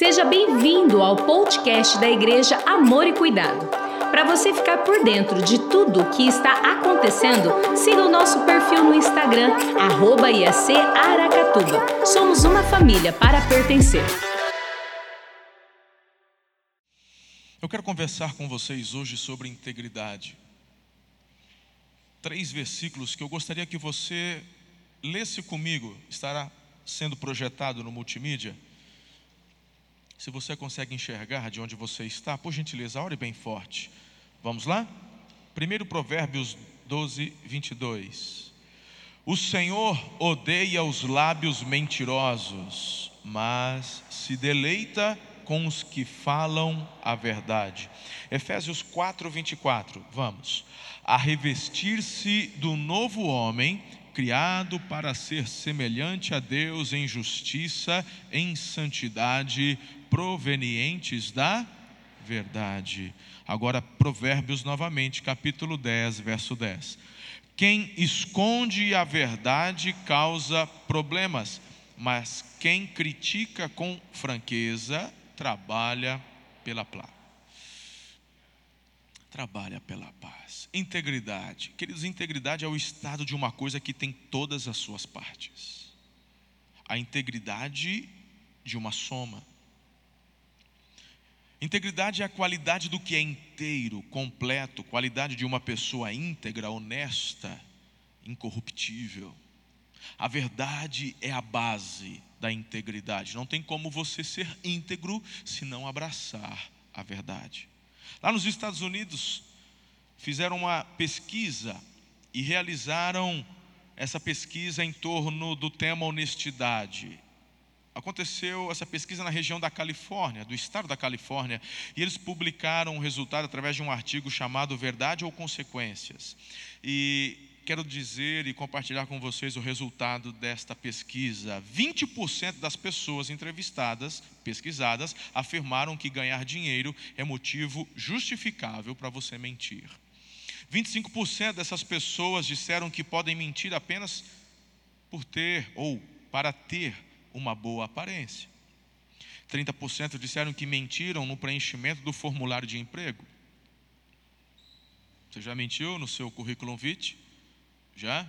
Seja bem-vindo ao podcast da Igreja Amor e Cuidado. Para você ficar por dentro de tudo o que está acontecendo, siga o nosso perfil no Instagram, arroba IAC Aracatuba. Somos uma família para pertencer. Eu quero conversar com vocês hoje sobre integridade. Três versículos que eu gostaria que você lesse comigo, estará sendo projetado no multimídia. Se você consegue enxergar de onde você está, por gentileza, ore bem forte. Vamos lá? Primeiro Provérbios 12, 22. O Senhor odeia os lábios mentirosos, mas se deleita com os que falam a verdade. Efésios 4, 24. Vamos. A revestir-se do novo homem criado para ser semelhante a Deus em justiça, em santidade, provenientes da verdade. Agora, Provérbios novamente, capítulo 10, verso 10. Quem esconde a verdade causa problemas, mas quem critica com franqueza trabalha pela paz trabalha pela paz. Integridade. Queridos, integridade é o estado de uma coisa que tem todas as suas partes. A integridade de uma soma. Integridade é a qualidade do que é inteiro, completo, qualidade de uma pessoa íntegra, honesta, incorruptível. A verdade é a base da integridade. Não tem como você ser íntegro se não abraçar a verdade. Lá nos Estados Unidos, fizeram uma pesquisa e realizaram essa pesquisa em torno do tema honestidade. Aconteceu essa pesquisa na região da Califórnia, do estado da Califórnia, e eles publicaram o um resultado através de um artigo chamado Verdade ou Consequências. E quero dizer e compartilhar com vocês o resultado desta pesquisa. 20% das pessoas entrevistadas, pesquisadas, afirmaram que ganhar dinheiro é motivo justificável para você mentir. 25% dessas pessoas disseram que podem mentir apenas por ter ou para ter uma boa aparência. 30% disseram que mentiram no preenchimento do formulário de emprego. Você já mentiu no seu currículo vitae? Já?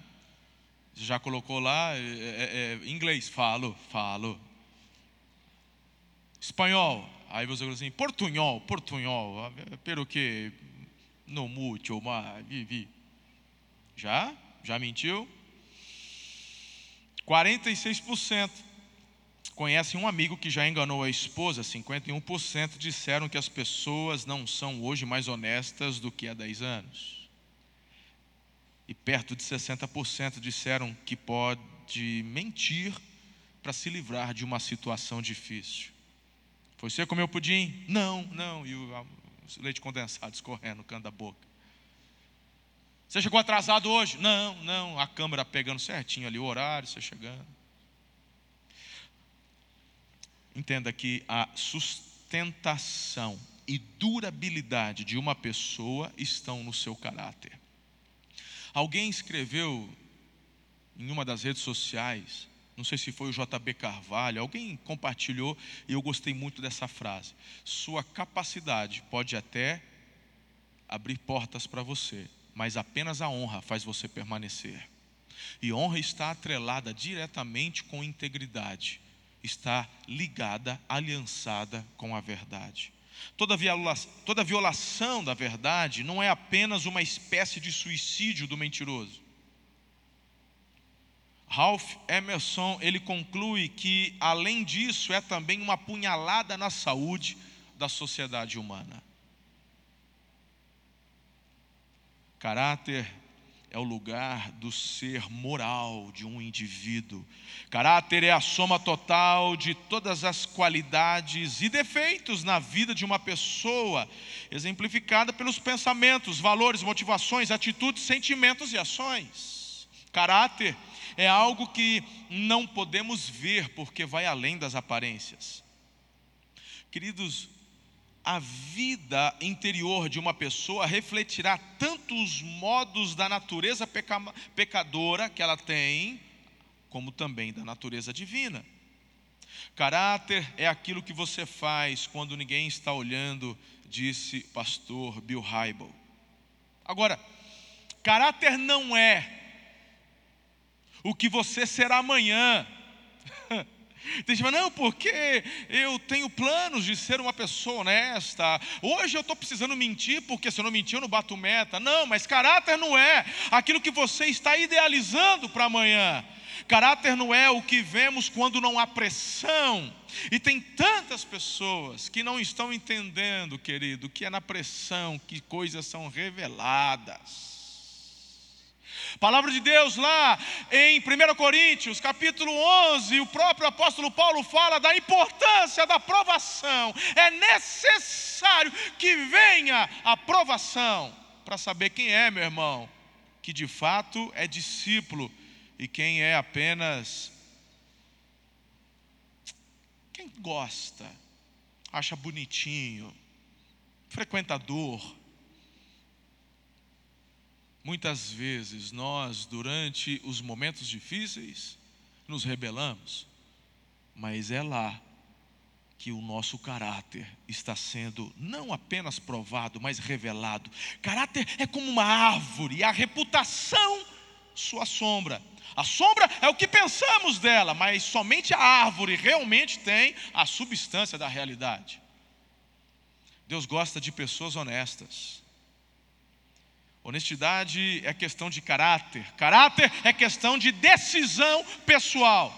Já colocou lá? É, é, é, inglês, falo, falo. Espanhol, aí você fala assim, portunhol, portunhol, pero que no mucho, mas vivi. Já? Já mentiu? 46% conhecem um amigo que já enganou a esposa, 51% disseram que as pessoas não são hoje mais honestas do que há 10 anos e perto de 60% disseram que pode mentir para se livrar de uma situação difícil. Você comeu pudim? Não, não. E o leite condensado escorrendo no canto da boca. Você chegou atrasado hoje? Não, não. A câmera pegando certinho ali o horário, você chegando. Entenda que a sustentação e durabilidade de uma pessoa estão no seu caráter. Alguém escreveu em uma das redes sociais, não sei se foi o JB Carvalho, alguém compartilhou e eu gostei muito dessa frase. Sua capacidade pode até abrir portas para você, mas apenas a honra faz você permanecer. E honra está atrelada diretamente com integridade, está ligada, aliançada com a verdade. Toda violação, toda violação da verdade não é apenas uma espécie de suicídio do mentiroso. Ralph Emerson, ele conclui que além disso é também uma punhalada na saúde da sociedade humana. Caráter é o lugar do ser moral de um indivíduo. Caráter é a soma total de todas as qualidades e defeitos na vida de uma pessoa, exemplificada pelos pensamentos, valores, motivações, atitudes, sentimentos e ações. Caráter é algo que não podemos ver porque vai além das aparências. Queridos, a vida interior de uma pessoa refletirá tanto os modos da natureza pecadora que ela tem, como também da natureza divina. Caráter é aquilo que você faz quando ninguém está olhando, disse pastor Bill Hybel. Agora, caráter não é o que você será amanhã. Tem gente não, porque eu tenho planos de ser uma pessoa honesta. Hoje eu estou precisando mentir, porque se eu não mentir eu não bato meta. Não, mas caráter não é aquilo que você está idealizando para amanhã. Caráter não é o que vemos quando não há pressão. E tem tantas pessoas que não estão entendendo, querido, que é na pressão que coisas são reveladas. Palavra de Deus lá em 1 Coríntios, capítulo 11, o próprio apóstolo Paulo fala da importância da provação. É necessário que venha a provação para saber quem é, meu irmão, que de fato é discípulo e quem é apenas quem gosta, acha bonitinho, frequentador Muitas vezes nós, durante os momentos difíceis, nos rebelamos, mas é lá que o nosso caráter está sendo não apenas provado, mas revelado. Caráter é como uma árvore, a reputação, sua sombra. A sombra é o que pensamos dela, mas somente a árvore realmente tem a substância da realidade. Deus gosta de pessoas honestas. Honestidade é questão de caráter, caráter é questão de decisão pessoal.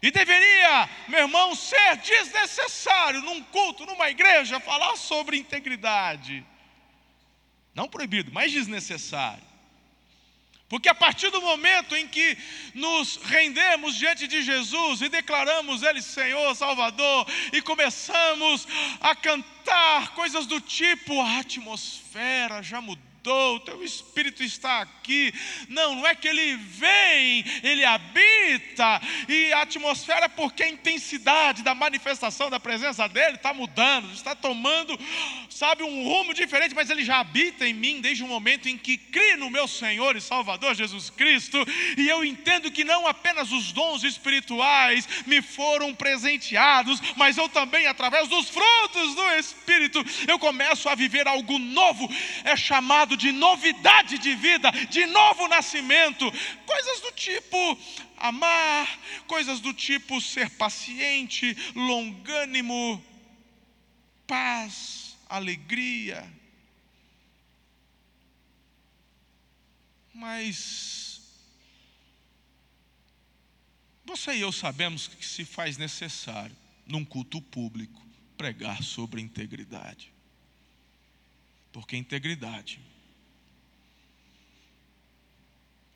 E deveria, meu irmão, ser desnecessário num culto, numa igreja, falar sobre integridade. Não proibido, mas desnecessário. Porque a partir do momento em que nos rendemos diante de Jesus e declaramos Ele Senhor, Salvador, e começamos a cantar coisas do tipo, a atmosfera já mudou o teu Espírito está aqui. Não, não é que ele vem, ele habita, e a atmosfera, porque a intensidade da manifestação da presença dele está mudando, está tomando, sabe, um rumo diferente, mas ele já habita em mim desde o momento em que criei no meu Senhor e Salvador Jesus Cristo, e eu entendo que não apenas os dons espirituais me foram presenteados, mas eu também, através dos frutos do Espírito, eu começo a viver algo novo, é chamado chamado de novidade de vida, de novo nascimento, coisas do tipo amar, coisas do tipo ser paciente, longânimo, paz, alegria. Mas você e eu sabemos que se faz necessário, num culto público, pregar sobre integridade. Porque integridade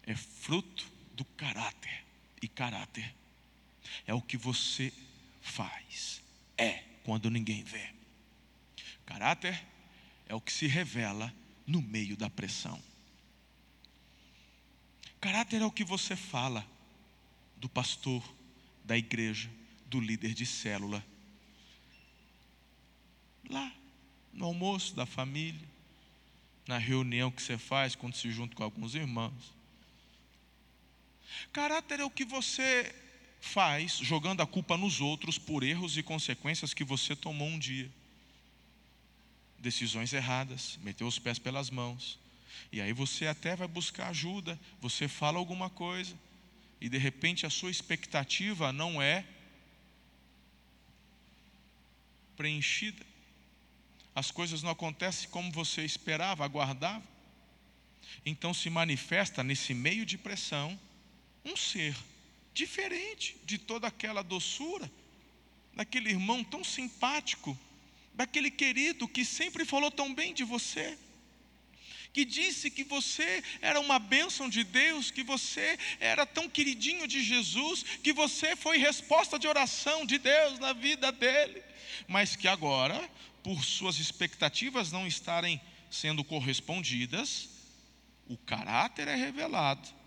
é fruto do caráter. E caráter é o que você faz, é quando ninguém vê. Caráter é o que se revela no meio da pressão. Caráter é o que você fala do pastor, da igreja, do líder de célula. Lá, no almoço da família, na reunião que você faz quando se junta com alguns irmãos. Caráter é o que você faz jogando a culpa nos outros por erros e consequências que você tomou um dia. Decisões erradas, meteu os pés pelas mãos. E aí você até vai buscar ajuda, você fala alguma coisa, e de repente a sua expectativa não é preenchida. As coisas não acontecem como você esperava, aguardava. Então se manifesta nesse meio de pressão um ser diferente de toda aquela doçura, daquele irmão tão simpático, daquele querido que sempre falou tão bem de você, que disse que você era uma bênção de Deus, que você era tão queridinho de Jesus, que você foi resposta de oração de Deus na vida dele, mas que agora, por suas expectativas não estarem sendo correspondidas, o caráter é revelado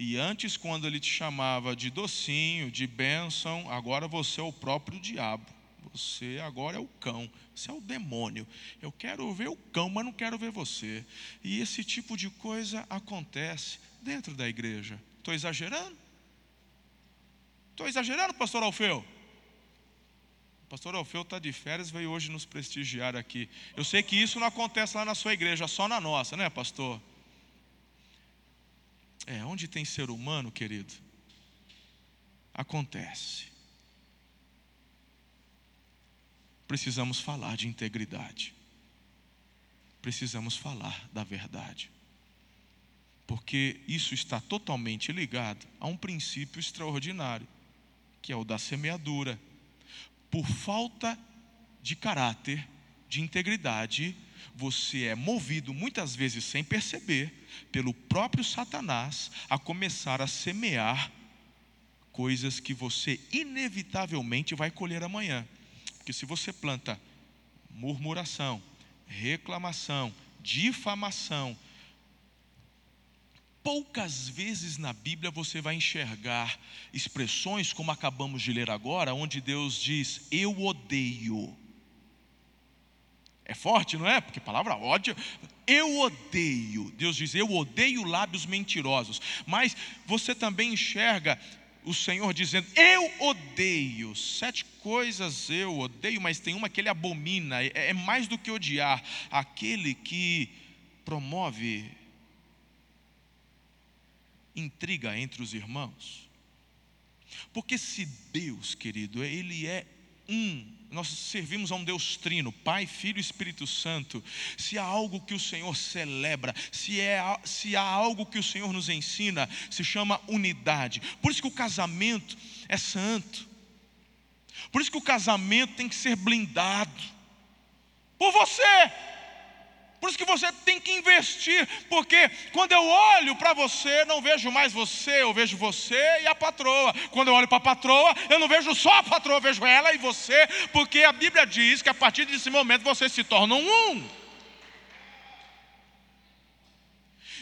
e antes, quando ele te chamava de docinho, de bênção, agora você é o próprio diabo. Você agora é o cão, você é o demônio. Eu quero ver o cão, mas não quero ver você. E esse tipo de coisa acontece dentro da igreja. Estou exagerando? Estou exagerando, pastor Alfeu? Pastor Alfeu está de férias, veio hoje nos prestigiar aqui. Eu sei que isso não acontece lá na sua igreja, só na nossa, né, pastor? É, onde tem ser humano, querido, acontece. Precisamos falar de integridade. Precisamos falar da verdade. Porque isso está totalmente ligado a um princípio extraordinário que é o da semeadura. Por falta de caráter, de integridade, você é movido muitas vezes sem perceber pelo próprio Satanás a começar a semear coisas que você inevitavelmente vai colher amanhã. Porque se você planta murmuração, reclamação, difamação, poucas vezes na Bíblia você vai enxergar expressões como acabamos de ler agora, onde Deus diz: Eu odeio. É forte, não é? Porque palavra ódio, eu odeio. Deus diz: Eu odeio lábios mentirosos. Mas você também enxerga o Senhor dizendo: Eu odeio. Sete coisas eu odeio, mas tem uma que ele abomina. É, é mais do que odiar. Aquele que promove intriga entre os irmãos? Porque se Deus, querido, Ele é um, nós servimos a um Deus trino, Pai, Filho e Espírito Santo. Se há algo que o Senhor celebra, se, é, se há algo que o Senhor nos ensina, se chama unidade. Por isso que o casamento é santo. Por isso que o casamento tem que ser blindado por você. Por isso que você tem que investir, porque quando eu olho para você, não vejo mais você, eu vejo você e a patroa. Quando eu olho para a patroa, eu não vejo só a patroa, eu vejo ela e você, porque a Bíblia diz que a partir desse momento vocês se tornam um.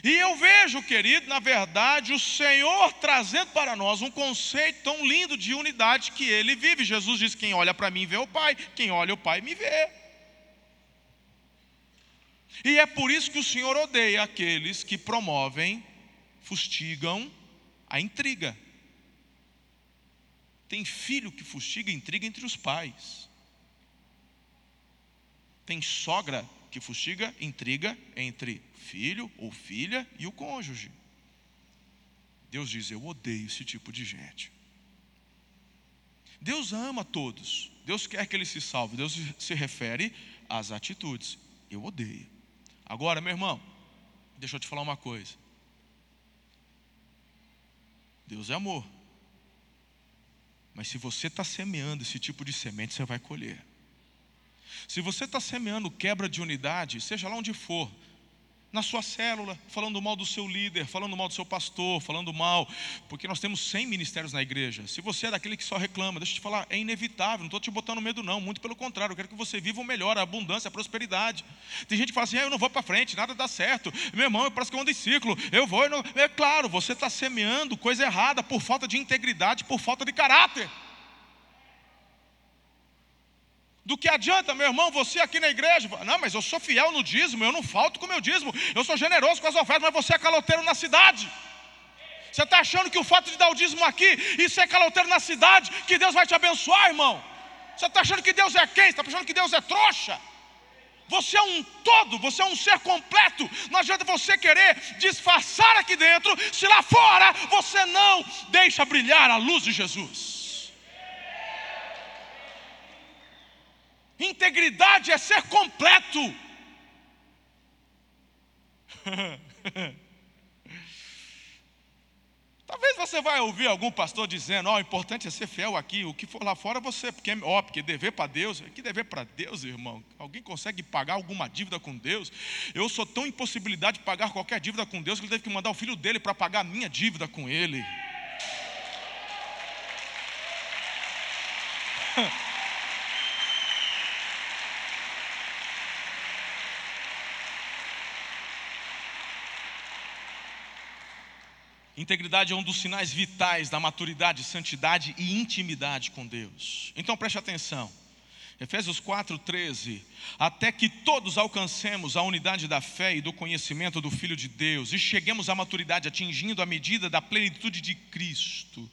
E eu vejo, querido, na verdade, o Senhor trazendo para nós um conceito tão lindo de unidade que ele vive. Jesus diz: Quem olha para mim vê o Pai, quem olha o Pai me vê. E é por isso que o Senhor odeia aqueles que promovem, fustigam a intriga. Tem filho que fustiga intriga entre os pais. Tem sogra que fustiga intriga entre filho ou filha e o cônjuge. Deus diz: Eu odeio esse tipo de gente. Deus ama todos. Deus quer que ele se salve. Deus se refere às atitudes. Eu odeio. Agora, meu irmão, deixa eu te falar uma coisa. Deus é amor. Mas se você está semeando esse tipo de semente, você vai colher. Se você está semeando quebra de unidade, seja lá onde for, na sua célula, falando mal do seu líder, falando mal do seu pastor, falando mal, porque nós temos 100 ministérios na igreja. Se você é daquele que só reclama, deixa eu te falar, é inevitável, não estou te botando medo, não, muito pelo contrário, eu quero que você viva o melhor, a abundância, a prosperidade. Tem gente que fala assim, ah, eu não vou para frente, nada dá certo, meu irmão, eu parece que eu ando em ciclo, eu vou, eu não... é claro, você está semeando coisa errada por falta de integridade, por falta de caráter. Do que adianta, meu irmão, você aqui na igreja? Não, mas eu sou fiel no dízimo, eu não falto com o meu dízimo, eu sou generoso com as ofertas, mas você é caloteiro na cidade. Você está achando que o fato de dar o dízimo aqui e ser caloteiro na cidade, que Deus vai te abençoar, irmão? Você está achando que Deus é quem? Você está achando que Deus é trouxa? Você é um todo, você é um ser completo. Não adianta você querer disfarçar aqui dentro, se lá fora você não deixa brilhar a luz de Jesus. Integridade é ser completo. Talvez você vai ouvir algum pastor dizendo: Ó, oh, o importante é ser fiel aqui, o que for lá fora você, porque, ó, porque dever para Deus, que dever para Deus, irmão? Alguém consegue pagar alguma dívida com Deus? Eu sou tão impossibilidade de pagar qualquer dívida com Deus que ele teve que mandar o filho dele para pagar a minha dívida com ele. Integridade é um dos sinais vitais da maturidade, santidade e intimidade com Deus. Então preste atenção. Efésios 4:13, até que todos alcancemos a unidade da fé e do conhecimento do Filho de Deus e cheguemos à maturidade atingindo a medida da plenitude de Cristo.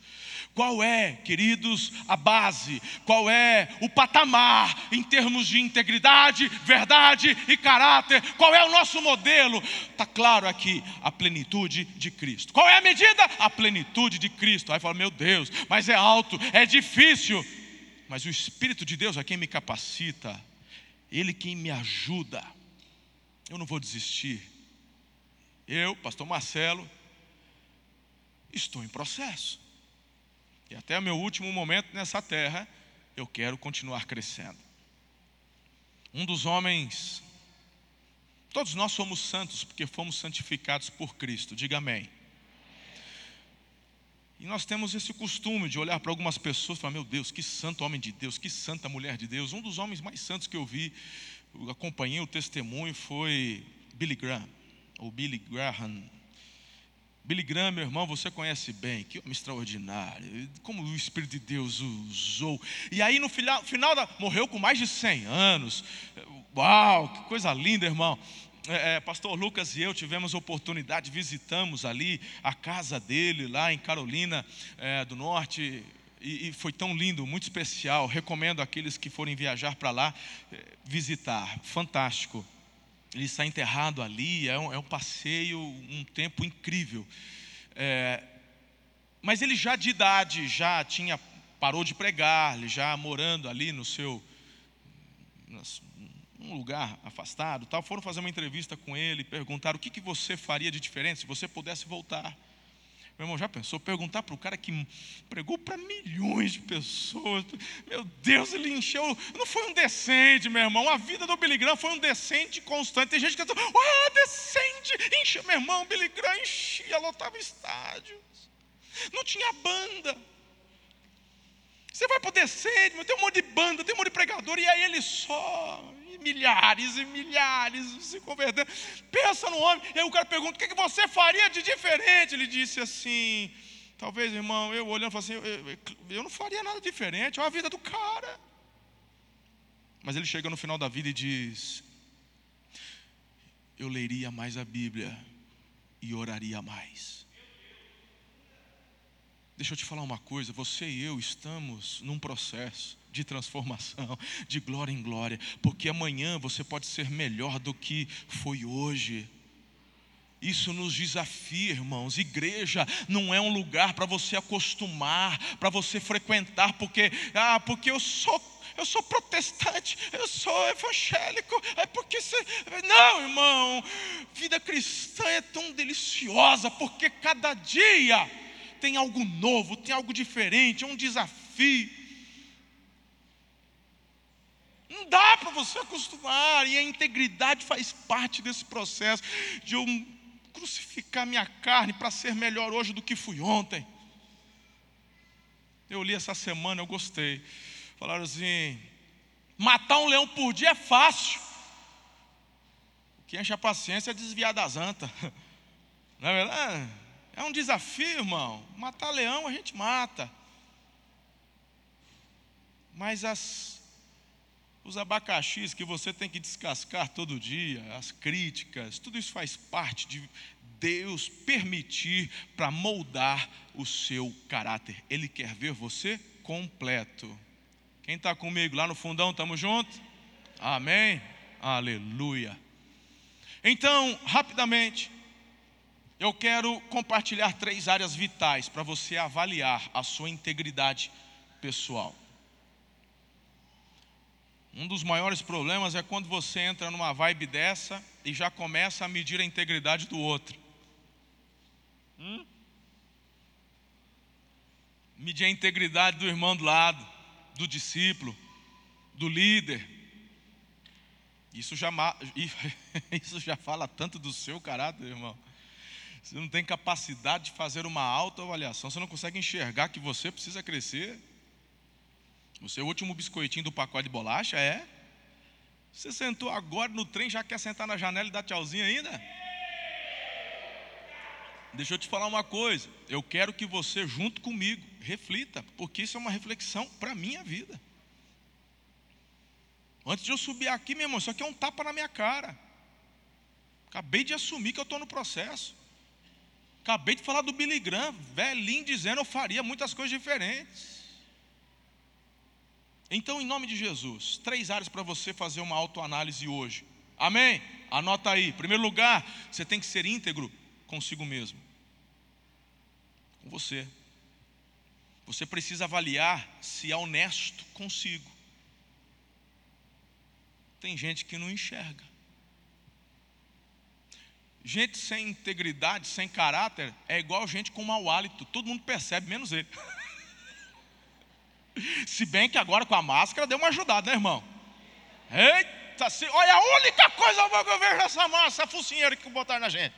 Qual é, queridos, a base? Qual é o patamar em termos de integridade, verdade e caráter? Qual é o nosso modelo? Está claro aqui, a plenitude de Cristo. Qual é a medida? A plenitude de Cristo. Aí fala, meu Deus, mas é alto, é difícil mas o Espírito de Deus é quem me capacita, Ele quem me ajuda. Eu não vou desistir. Eu, Pastor Marcelo, estou em processo. E até o meu último momento nessa terra, eu quero continuar crescendo. Um dos homens, todos nós somos santos porque fomos santificados por Cristo, diga amém. E nós temos esse costume de olhar para algumas pessoas e falar: meu Deus, que santo homem de Deus, que santa mulher de Deus. Um dos homens mais santos que eu vi, eu acompanhei o testemunho, foi Billy Graham, ou Billy Graham. Billy Graham, meu irmão, você conhece bem, que homem extraordinário, como o Espírito de Deus usou. E aí no final, final da, morreu com mais de 100 anos. Uau, que coisa linda, irmão é, é, pastor Lucas e eu tivemos oportunidade, visitamos ali a casa dele, lá em Carolina é, do Norte, e, e, foi tão lindo, muito especial. Recomendo aqueles que forem viajar para lá é, visitar, fantástico. Ele está enterrado ali, é um, é um passeio, um tempo incrível. É, mas ele já de idade, já tinha parou de pregar, ele já morando ali no seu um lugar afastado, tal, foram fazer uma entrevista com ele, perguntaram o que, que você faria de diferente se você pudesse voltar. Meu irmão, já pensou? Perguntar para o cara que pregou para milhões de pessoas. Meu Deus, ele encheu. Não foi um descende, meu irmão. A vida do Billy Graham foi um descende constante. Tem gente que está ah, descende, encheu. Meu irmão, Billy Graham enchia, lotava estádios. Não tinha banda. Você vai para o descende, tem um monte de banda, tem um monte de pregador, e aí ele só milhares e milhares se convertendo. Pensa no homem, e aí o cara pergunta: o que, você faria de diferente? Ele disse assim: talvez, irmão, eu olhando, assim: eu, eu, eu não faria nada diferente, é a vida do cara. Mas ele chega no final da vida e diz: eu leria mais a Bíblia e oraria mais. Deixa eu te falar uma coisa: você e eu estamos num processo de transformação, de glória em glória, porque amanhã você pode ser melhor do que foi hoje. Isso nos desafia, irmãos. Igreja não é um lugar para você acostumar, para você frequentar, porque ah, porque eu sou eu sou protestante, eu sou evangélico, é porque você. Não, irmão, vida cristã é tão deliciosa, porque cada dia tem algo novo, tem algo diferente, é um desafio. Não dá para você acostumar, e a integridade faz parte desse processo de eu crucificar minha carne para ser melhor hoje do que fui ontem. Eu li essa semana, eu gostei. Falaram assim: matar um leão por dia é fácil. O que enche a paciência é desviar das antas. Não é verdade? É um desafio, irmão. Matar leão a gente mata. Mas as, os abacaxis que você tem que descascar todo dia, as críticas, tudo isso faz parte de Deus permitir para moldar o seu caráter. Ele quer ver você completo. Quem está comigo lá no fundão, estamos juntos? Amém? Aleluia. Então, rapidamente, eu quero compartilhar três áreas vitais para você avaliar a sua integridade pessoal. Um dos maiores problemas é quando você entra numa vibe dessa e já começa a medir a integridade do outro. Hum? Medir a integridade do irmão do lado, do discípulo, do líder. Isso já, isso já fala tanto do seu caráter, irmão. Você não tem capacidade de fazer uma autoavaliação, você não consegue enxergar que você precisa crescer. O seu último biscoitinho do pacote de bolacha é? Você sentou agora no trem, já quer sentar na janela e dar tchauzinho ainda? Deixa eu te falar uma coisa. Eu quero que você, junto comigo, reflita, porque isso é uma reflexão para a minha vida. Antes de eu subir aqui, meu irmão, isso aqui é um tapa na minha cara. Acabei de assumir que eu estou no processo. Acabei de falar do Billy Graham, velhinho, dizendo eu faria muitas coisas diferentes. Então, em nome de Jesus, três áreas para você fazer uma autoanálise hoje. Amém? Anota aí. Primeiro lugar, você tem que ser íntegro consigo mesmo. Com você. Você precisa avaliar se é honesto consigo. Tem gente que não enxerga. Gente sem integridade, sem caráter, é igual gente com mau hálito. Todo mundo percebe, menos ele. Se bem que agora com a máscara deu uma ajudada, né, irmão? Eita, se, olha a única coisa boa que eu vejo nessa massa, a focinheira que botaram na gente.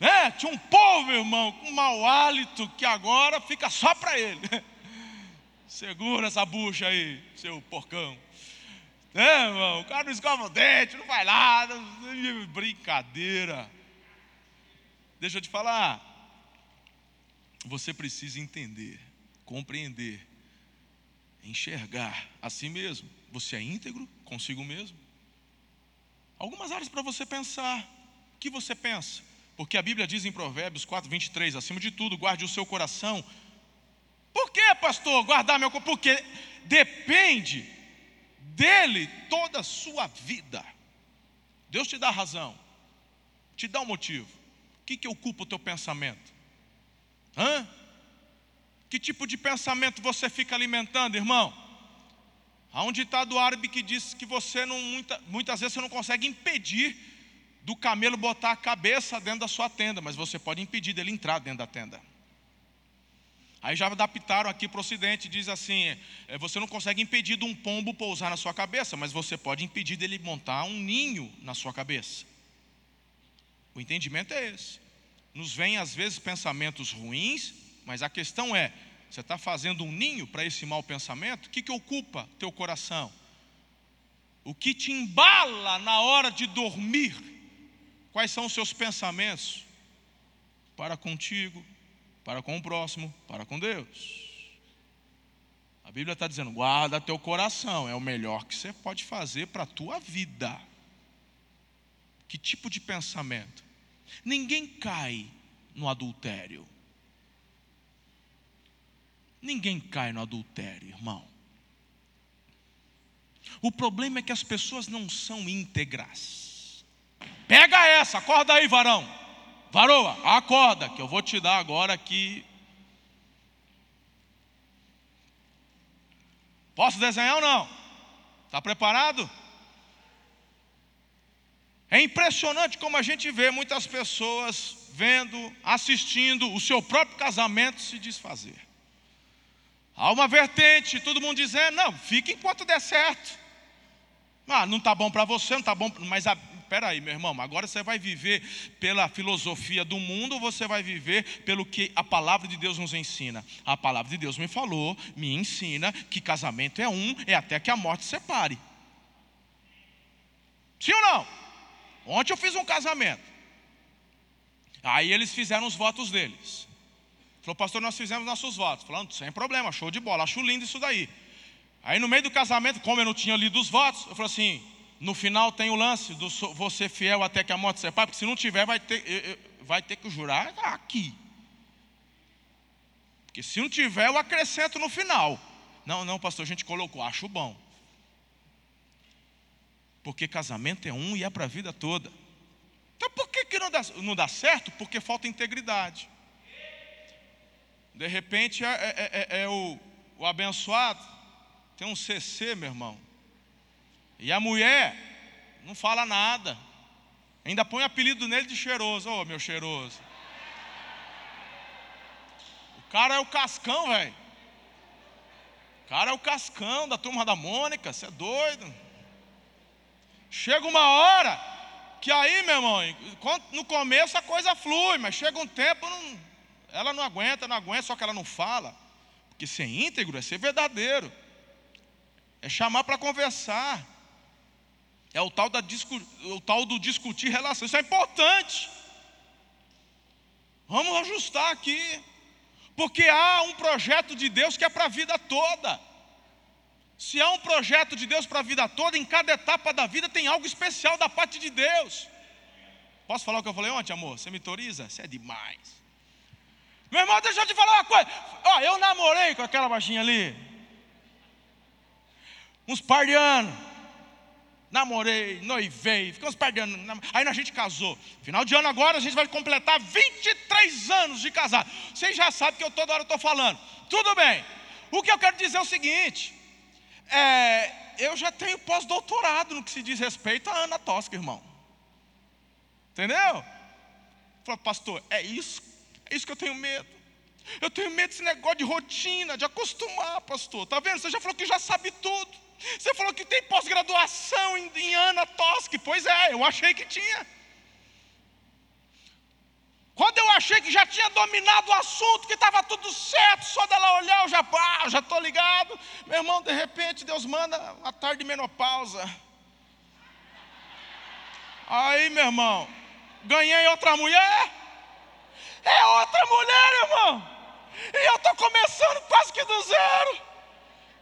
É, tinha um povo, irmão, com mau hálito, que agora fica só para ele. Segura essa bucha aí, seu porcão. É, irmão, o cara não escova o dente, não faz nada. Brincadeira. Deixa eu te falar. Você precisa entender, compreender, enxergar a si mesmo. Você é íntegro consigo mesmo? Algumas áreas para você pensar. O que você pensa? Porque a Bíblia diz em Provérbios 4, 23, acima de tudo, guarde o seu coração. Por que, pastor, guardar meu coração? Porque depende dele toda a sua vida. Deus te dá razão, te dá um motivo que, que ocupa o teu pensamento? Hã? Que tipo de pensamento você fica alimentando, irmão? Há um ditado árabe que diz que você não, muita, muitas vezes você não consegue impedir do camelo botar a cabeça dentro da sua tenda, mas você pode impedir dele entrar dentro da tenda. Aí já adaptaram aqui para o ocidente, diz assim: é, você não consegue impedir de um pombo pousar na sua cabeça, mas você pode impedir dele montar um ninho na sua cabeça. O entendimento é esse. Nos vêm às vezes pensamentos ruins, mas a questão é: você está fazendo um ninho para esse mau pensamento? O que, que ocupa teu coração? O que te embala na hora de dormir? Quais são os seus pensamentos? Para contigo, para com o próximo, para com Deus. A Bíblia está dizendo: guarda teu coração, é o melhor que você pode fazer para a tua vida. Que tipo de pensamento? Ninguém cai no adultério. Ninguém cai no adultério, irmão. O problema é que as pessoas não são íntegras. Pega essa, acorda aí, varão. Varoa, acorda, que eu vou te dar agora aqui. Posso desenhar ou não? Está preparado? É impressionante como a gente vê muitas pessoas vendo, assistindo o seu próprio casamento se desfazer. Há uma vertente, todo mundo dizendo, não, fique enquanto der certo. Ah, não está bom para você, não está bom, mas espera aí, meu irmão, agora você vai viver pela filosofia do mundo ou você vai viver pelo que a palavra de Deus nos ensina? A palavra de Deus me falou, me ensina que casamento é um, é até que a morte separe. Sim ou não? Ontem eu fiz um casamento. Aí eles fizeram os votos deles. Falou, pastor, nós fizemos nossos votos. Falando, sem problema, show de bola, acho lindo isso daí. Aí no meio do casamento, como eu não tinha lido os votos, eu falei assim: no final tem o lance do você fiel até que a morte separe, porque se não tiver, vai ter, vai ter que jurar aqui. Porque se não tiver, eu acrescento no final. Não, não, pastor, a gente colocou, acho bom. Porque casamento é um e é para a vida toda. Então por que, que não, dá, não dá certo? Porque falta integridade. De repente é, é, é, é o, o abençoado, tem um CC, meu irmão. E a mulher não fala nada. Ainda põe apelido nele de cheiroso. Ô, oh, meu cheiroso. O cara é o cascão, velho. O cara é o cascão da turma da Mônica. Você é doido. Chega uma hora que aí, meu irmão, no começo a coisa flui, mas chega um tempo, não, ela não aguenta, não aguenta, só que ela não fala. Porque ser íntegro é ser verdadeiro, é chamar para conversar, é o tal, da, o tal do discutir relação, isso é importante. Vamos ajustar aqui, porque há um projeto de Deus que é para a vida toda. Se há um projeto de Deus para a vida toda, em cada etapa da vida tem algo especial da parte de Deus. Posso falar o que eu falei ontem, amor? Você me autoriza? Você é demais. Meu irmão, deixa eu te falar uma coisa. Ó, eu namorei com aquela baixinha ali. Uns par de anos. Namorei, noivei, ficamos par de anos. Aí a gente casou. Final de ano agora a gente vai completar 23 anos de casado. Vocês já sabem que eu toda hora estou falando. Tudo bem. O que eu quero dizer é o seguinte: é, eu já tenho pós-doutorado no que se diz respeito a Ana Tosca, irmão. Entendeu? Falei, pastor, é isso, é isso que eu tenho medo. Eu tenho medo desse negócio de rotina, de acostumar, pastor. Tá vendo? Você já falou que já sabe tudo. Você falou que tem pós-graduação em, em Ana Tosca. Pois é, eu achei que tinha. Quando eu achei que já tinha dominado o assunto, que estava tudo certo, só dela olhar, eu já, ah, já estou ligado. Meu irmão, de repente, Deus manda uma tarde de menopausa. Aí, meu irmão, ganhei outra mulher. É outra mulher, irmão. E eu estou começando quase que do zero.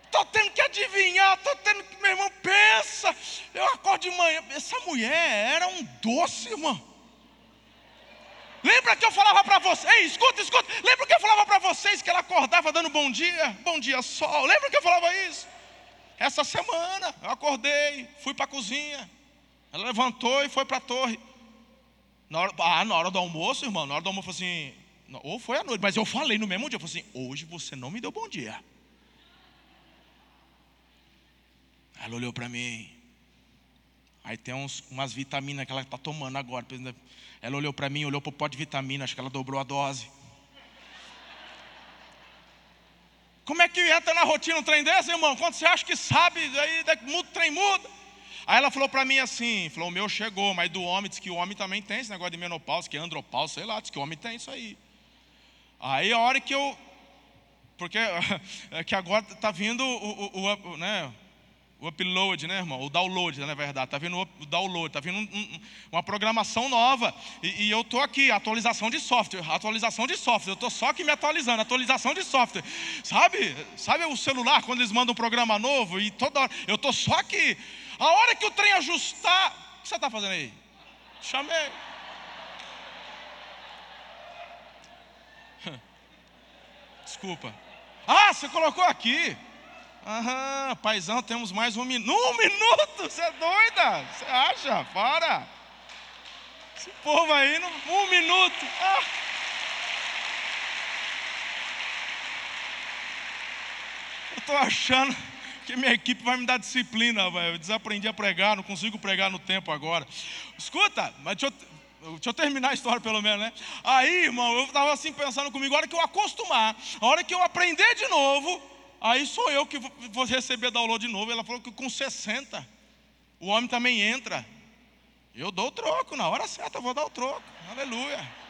Estou tendo que adivinhar, estou tendo que, meu irmão, pensa. Eu acordo de manhã. Essa mulher era um doce, irmão. Lembra que eu falava para vocês, ei, escuta, escuta. Lembra que eu falava para vocês que ela acordava dando bom dia? Bom dia, sol. Lembra que eu falava isso? Essa semana eu acordei, fui para a cozinha. Ela levantou e foi para a torre. Na hora, ah, na hora do almoço, irmão, na hora do almoço, assim, ou foi à noite, mas eu falei no mesmo dia, eu falei assim: hoje você não me deu bom dia. Ela olhou para mim. Aí tem uns, umas vitaminas que ela está tomando agora. Ela olhou para mim, olhou para o de vitamina, acho que ela dobrou a dose. Como é que entra na rotina um trem desse, irmão? Quando você acha que sabe, aí muda, o trem muda. Aí ela falou para mim assim, falou, o meu chegou, mas do homem, diz que o homem também tem esse negócio de menopausa, que é andropausa, sei lá, diz que o homem tem isso aí. Aí a hora que eu, porque é que agora está vindo o, o, o, né, o upload, né, irmão? O download, na verdade. Está vindo o download, está vindo um, um, uma programação nova. E, e eu estou aqui, atualização de software, atualização de software. Eu estou só aqui me atualizando, atualização de software. Sabe? Sabe o celular, quando eles mandam um programa novo e toda hora. Eu estou só aqui. A hora que o trem ajustar. O que você está fazendo aí? Chamei. Desculpa. Ah, você colocou aqui. Aham, paizão, temos mais um minuto. Um minuto? Você é doida? Você acha? Para. Esse povo aí, um minuto. Ah. Eu estou achando que minha equipe vai me dar disciplina, velho. Eu desaprendi a pregar, não consigo pregar no tempo agora. Escuta, mas deixa eu, deixa eu terminar a história pelo menos, né? Aí, irmão, eu estava assim pensando comigo, a hora que eu acostumar, a hora que eu aprender de novo, Aí sou eu que vou receber download de novo. Ela falou que com 60, o homem também entra. Eu dou o troco, na hora certa eu vou dar o troco. Aleluia.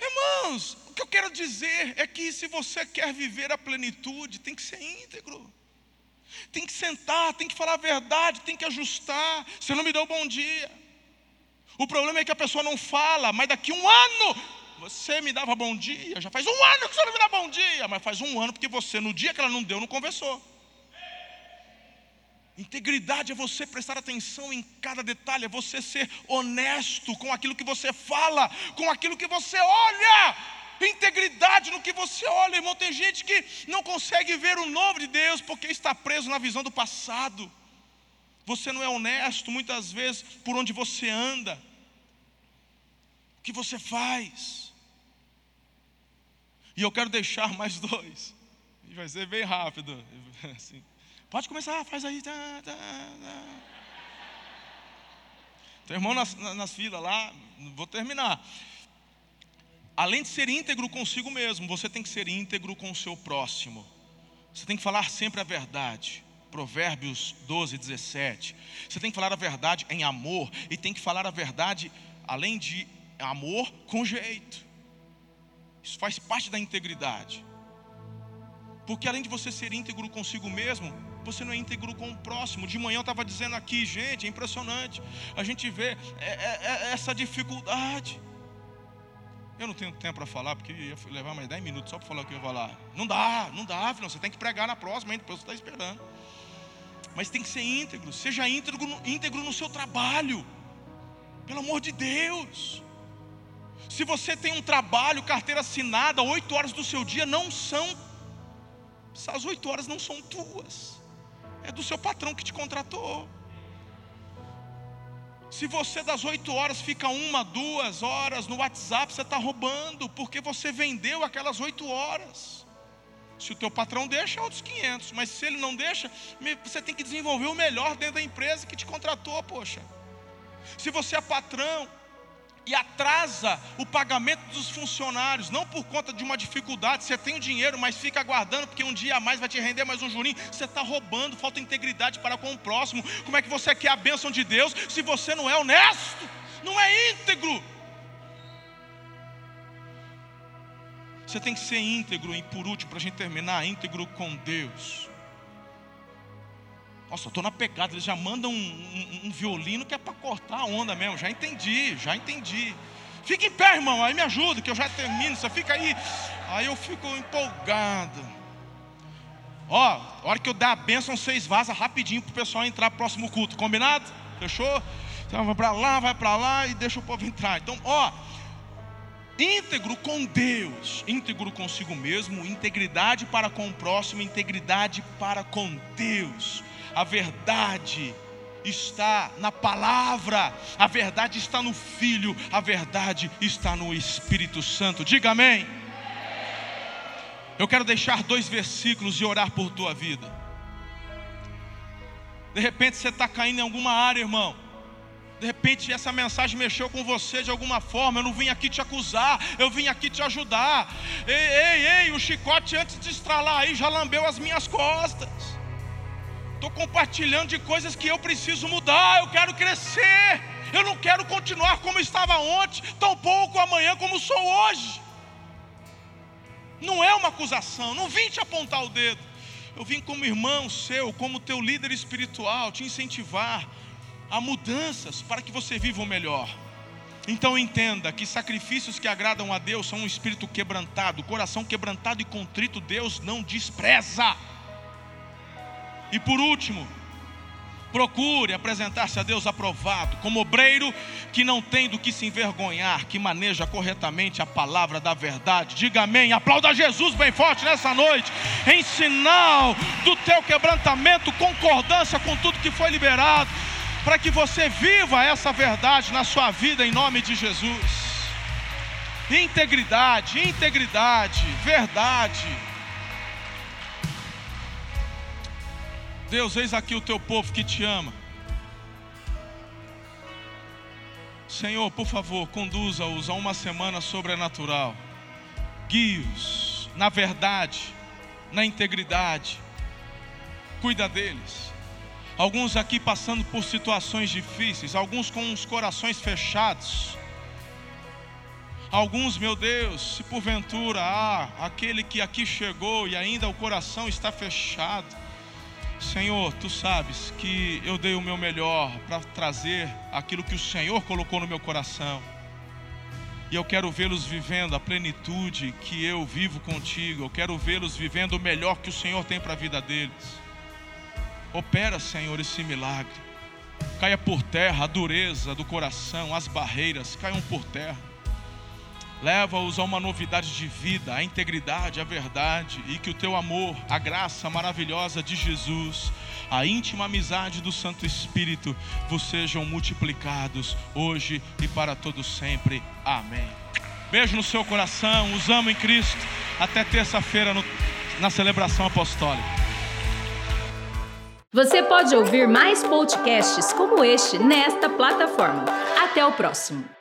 Irmãos, o que eu quero dizer é que se você quer viver a plenitude, tem que ser íntegro. Tem que sentar, tem que falar a verdade, tem que ajustar. Você não me deu bom dia. O problema é que a pessoa não fala, mas daqui um ano você me dava bom dia, já faz um ano que você não me dá bom dia, mas faz um ano porque você, no dia que ela não deu, não conversou. Integridade é você prestar atenção em cada detalhe, é você ser honesto com aquilo que você fala, com aquilo que você olha. Integridade no que você olha, irmão. Tem gente que não consegue ver o novo de Deus porque está preso na visão do passado. Você não é honesto muitas vezes por onde você anda, o que você faz. E eu quero deixar mais dois. Vai ser bem rápido. Assim. Pode começar, faz aí. Tá, tá, tá. Tem irmão nas, nas filas lá, vou terminar. Além de ser íntegro consigo mesmo, você tem que ser íntegro com o seu próximo. Você tem que falar sempre a verdade. Provérbios 12, 17. Você tem que falar a verdade em amor e tem que falar a verdade, além de amor, com jeito. Isso faz parte da integridade. Porque além de você ser íntegro consigo mesmo, você não é íntegro com o próximo. De manhã eu estava dizendo aqui, gente, é impressionante. A gente vê é, é, é essa dificuldade. Eu não tenho tempo para falar, porque ia levar mais 10 minutos só para falar o que eu ia falar. Não dá, não dá, filho. Você tem que pregar na próxima, hein? Depois você está esperando. Mas tem que ser íntegro. Seja íntegro, íntegro no seu trabalho. Pelo amor de Deus. Se você tem um trabalho, carteira assinada, oito horas do seu dia não são, essas oito horas não são tuas, é do seu patrão que te contratou. Se você das oito horas fica uma, duas horas no WhatsApp, você está roubando, porque você vendeu aquelas oito horas. Se o teu patrão deixa, é outros 500. Mas se ele não deixa, você tem que desenvolver o melhor dentro da empresa que te contratou, poxa. Se você é patrão, e atrasa o pagamento dos funcionários, não por conta de uma dificuldade, você tem o dinheiro, mas fica aguardando, porque um dia a mais vai te render mais um jurinho, você está roubando, falta integridade para com o próximo. Como é que você quer a bênção de Deus se você não é honesto, não é íntegro? Você tem que ser íntegro, e por último, para a gente terminar, íntegro com Deus. Nossa, estou na pegada, eles já mandam um, um, um violino que é para cortar a onda mesmo. Já entendi, já entendi. Fica em pé, irmão, aí me ajuda, que eu já termino. Você fica aí. Aí eu fico empolgado. Ó, a hora que eu der a bênção, vocês vazam rapidinho para o pessoal entrar no próximo culto, combinado? Fechou? Então vai para lá, vai para lá e deixa o povo entrar. Então, ó, íntegro com Deus, íntegro consigo mesmo, integridade para com o próximo, integridade para com Deus a verdade está na palavra, a verdade está no Filho, a verdade está no Espírito Santo. Diga amém. Eu quero deixar dois versículos e orar por tua vida. De repente você está caindo em alguma área, irmão. De repente essa mensagem mexeu com você de alguma forma. Eu não vim aqui te acusar, eu vim aqui te ajudar. Ei, ei, ei, o chicote antes de estralar aí já lambeu as minhas costas. Estou compartilhando de coisas que eu preciso mudar. Eu quero crescer. Eu não quero continuar como estava ontem, tão pouco amanhã como sou hoje. Não é uma acusação. Não vim te apontar o dedo. Eu vim como irmão seu, como teu líder espiritual, te incentivar a mudanças para que você viva o melhor. Então entenda que sacrifícios que agradam a Deus são um espírito quebrantado, coração quebrantado e contrito, Deus não despreza. E por último, procure apresentar-se a Deus aprovado, como obreiro que não tem do que se envergonhar, que maneja corretamente a palavra da verdade. Diga amém. Aplauda Jesus bem forte nessa noite, em sinal do teu quebrantamento, concordância com tudo que foi liberado, para que você viva essa verdade na sua vida em nome de Jesus. Integridade, integridade, verdade Deus, eis aqui o teu povo que te ama. Senhor, por favor, conduza-os a uma semana sobrenatural. Guie-os na verdade, na integridade. Cuida deles. Alguns aqui passando por situações difíceis, alguns com os corações fechados. Alguns, meu Deus, se porventura, ah, aquele que aqui chegou e ainda o coração está fechado Senhor, tu sabes que eu dei o meu melhor para trazer aquilo que o Senhor colocou no meu coração. E eu quero vê-los vivendo a plenitude que eu vivo contigo. Eu quero vê-los vivendo o melhor que o Senhor tem para a vida deles. Opera, Senhor, esse milagre. Caia por terra a dureza do coração, as barreiras caiam por terra. Leva-os a uma novidade de vida, a integridade, a verdade, e que o teu amor, a graça maravilhosa de Jesus, a íntima amizade do Santo Espírito vos sejam multiplicados hoje e para todos sempre. Amém. Beijo no seu coração, os amo em Cristo. Até terça-feira na celebração apostólica. Você pode ouvir mais podcasts como este nesta plataforma. Até o próximo.